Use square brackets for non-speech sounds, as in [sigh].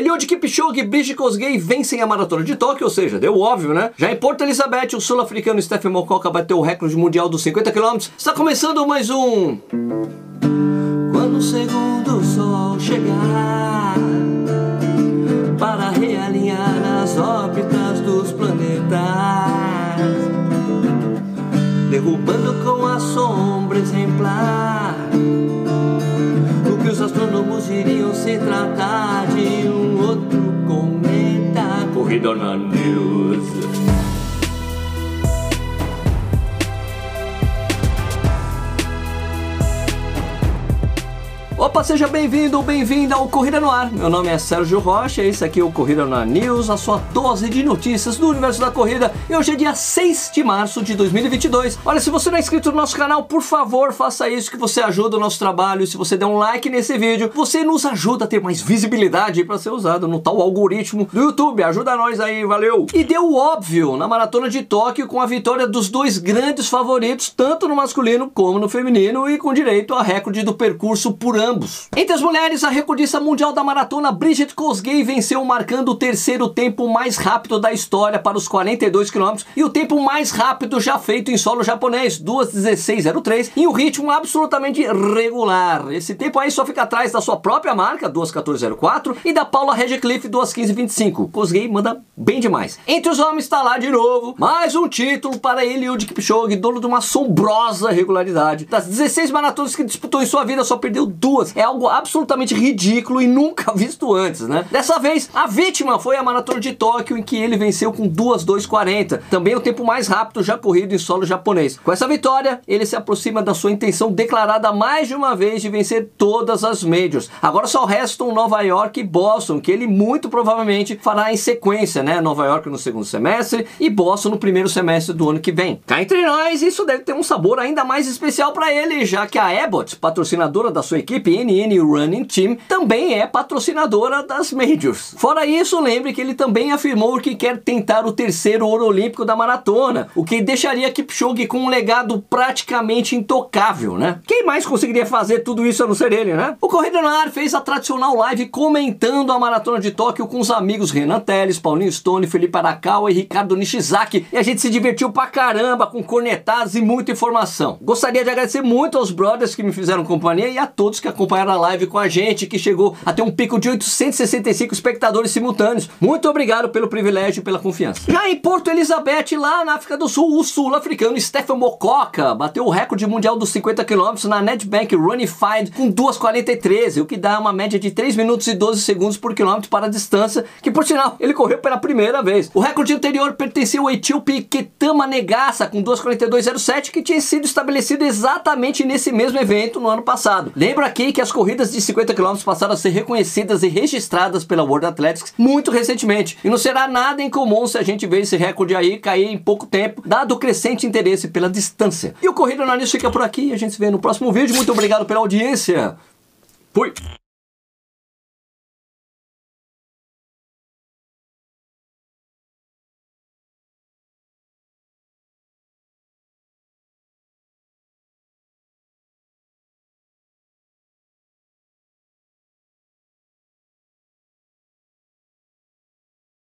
Eliud Kipchoge e Brigitte Kosgei vencem a maratona de Tóquio, ou seja, deu óbvio, né? Já em Porto Elizabeth, o sul-africano Stephen Mokoka bateu o recorde mundial dos 50 km. Está começando mais um... Quando o segundo sol chegar Para realinhar as órbitas dos planetas Derrubando com a sombra exemplar iriam se tratar de um outro cometa Corrida na News Opa, seja bem-vindo ou bem-vinda ao Corrida no Ar. Meu nome é Sérgio Rocha, esse aqui é o Corrida na News, a sua dose de notícias do universo da corrida. E hoje é dia 6 de março de 2022. Olha, se você não é inscrito no nosso canal, por favor, faça isso que você ajuda o nosso trabalho. E se você der um like nesse vídeo, você nos ajuda a ter mais visibilidade para ser usado no tal algoritmo do YouTube. Ajuda nós aí, valeu! E deu óbvio na Maratona de Tóquio com a vitória dos dois grandes favoritos, tanto no masculino como no feminino, e com direito a recorde do percurso por ano ambos. Entre as mulheres, a recordista mundial da maratona Bridget Kosgei venceu marcando o terceiro tempo mais rápido da história para os 42 km e o tempo mais rápido já feito em solo japonês, 2:16:03, em um ritmo absolutamente regular. Esse tempo aí só fica atrás da sua própria marca, 2:14:04, e da Paula Redcliffe, 2:15:25. Kosgei manda bem demais. Entre os homens está lá de novo, mais um título para Eliud Kipchoge, dono de uma assombrosa regularidade. Das 16 maratonas que disputou em sua vida, só perdeu duas ruas é algo absolutamente ridículo e nunca [laughs] visto antes, né? Dessa vez, a vítima foi a maratona de Tóquio, em que ele venceu com 2:2:40, também o tempo mais rápido já corrido em solo japonês. Com essa vitória, ele se aproxima da sua intenção declarada mais de uma vez de vencer todas as majors. Agora só restam Nova York e Boston, que ele muito provavelmente fará em sequência, né? Nova York no segundo semestre e Boston no primeiro semestre do ano que vem. Cá entre nós, isso deve ter um sabor ainda mais especial para ele, já que a Abbott, patrocinadora da sua equipe, PNN Running Team também é patrocinadora das Majors. Fora isso, lembre que ele também afirmou que quer tentar o terceiro ouro olímpico da maratona, o que deixaria Kipchoge com um legado praticamente intocável, né? Quem mais conseguiria fazer tudo isso a não ser ele, né? O Corrida no Ar fez a tradicional live comentando a maratona de Tóquio com os amigos Renan Teles, Paulinho Stone, Felipe Arakawa e Ricardo Nishizaki, e a gente se divertiu pra caramba com cornetadas e muita informação. Gostaria de agradecer muito aos brothers que me fizeram companhia e a todos que acompanharam a live com a gente, que chegou a ter um pico de 865 espectadores simultâneos. Muito obrigado pelo privilégio e pela confiança. Já em Porto Elizabeth, lá na África do Sul, o sul-africano Stephen Mokoka bateu o recorde mundial dos 50 km na Nedbank Runified com 2,43, o que dá uma média de 3 minutos e 12 segundos por quilômetro para a distância, que por sinal ele correu pela primeira vez. O recorde anterior pertenceu ao etíope Ketama Negasa com 2,42,07, que tinha sido estabelecido exatamente nesse mesmo evento no ano passado. Lembra aqui que as corridas de 50 km passaram a ser reconhecidas e registradas pela World Athletics muito recentemente. E não será nada incomum se a gente ver esse recorde aí cair em pouco tempo, dado o crescente interesse pela distância. E o Corrida na fica por aqui. A gente se vê no próximo vídeo. Muito obrigado pela audiência. Fui!